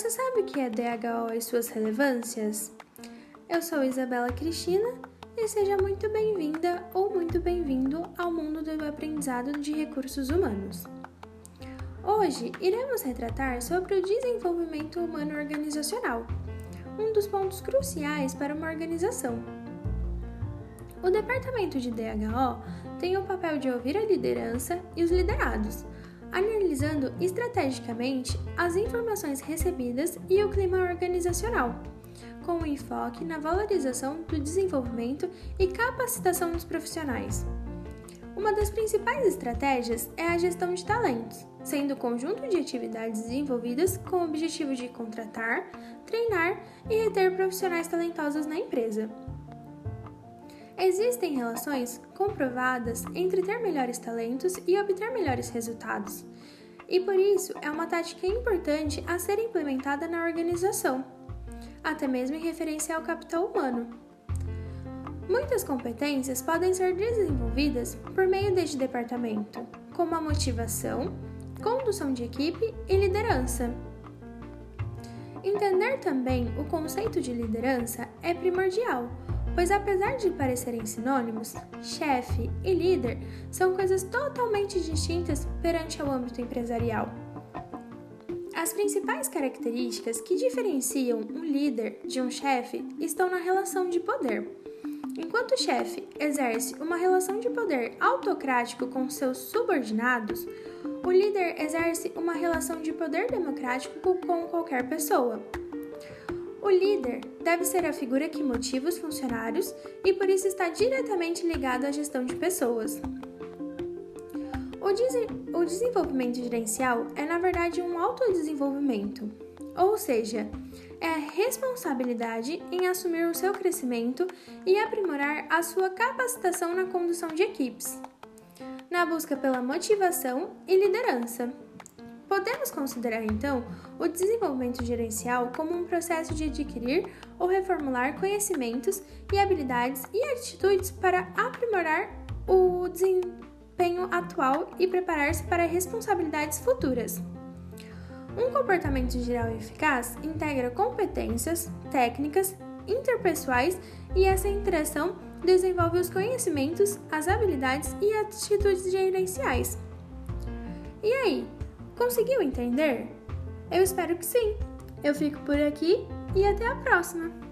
Você sabe o que é DHO e suas relevâncias? Eu sou Isabela Cristina e seja muito bem-vinda ou muito bem-vindo ao mundo do aprendizado de recursos humanos. Hoje iremos retratar sobre o desenvolvimento humano organizacional, um dos pontos cruciais para uma organização. O departamento de DHO tem o papel de ouvir a liderança e os liderados analisando estrategicamente as informações recebidas e o clima organizacional, com um enfoque na valorização do desenvolvimento e capacitação dos profissionais. Uma das principais estratégias é a gestão de talentos, sendo o conjunto de atividades desenvolvidas com o objetivo de contratar, treinar e reter profissionais talentosos na empresa. Existem relações comprovadas entre ter melhores talentos e obter melhores resultados, e por isso é uma tática importante a ser implementada na organização, até mesmo em referência ao capital humano. Muitas competências podem ser desenvolvidas por meio deste departamento, como a motivação, condução de equipe e liderança. Entender também o conceito de liderança é primordial pois apesar de parecerem sinônimos, chefe e líder são coisas totalmente distintas perante ao âmbito empresarial. As principais características que diferenciam um líder de um chefe estão na relação de poder. Enquanto o chefe exerce uma relação de poder autocrático com seus subordinados, o líder exerce uma relação de poder democrático com qualquer pessoa. O líder deve ser a figura que motiva os funcionários e por isso está diretamente ligado à gestão de pessoas. O, o desenvolvimento gerencial é, na verdade, um autodesenvolvimento, ou seja, é a responsabilidade em assumir o seu crescimento e aprimorar a sua capacitação na condução de equipes, na busca pela motivação e liderança. Podemos considerar então o desenvolvimento gerencial como um processo de adquirir ou reformular conhecimentos e habilidades e atitudes para aprimorar o desempenho atual e preparar-se para responsabilidades futuras. Um comportamento geral eficaz integra competências, técnicas, interpessoais e essa interação desenvolve os conhecimentos, as habilidades e atitudes gerenciais. E aí, Conseguiu entender? Eu espero que sim. Eu fico por aqui e até a próxima!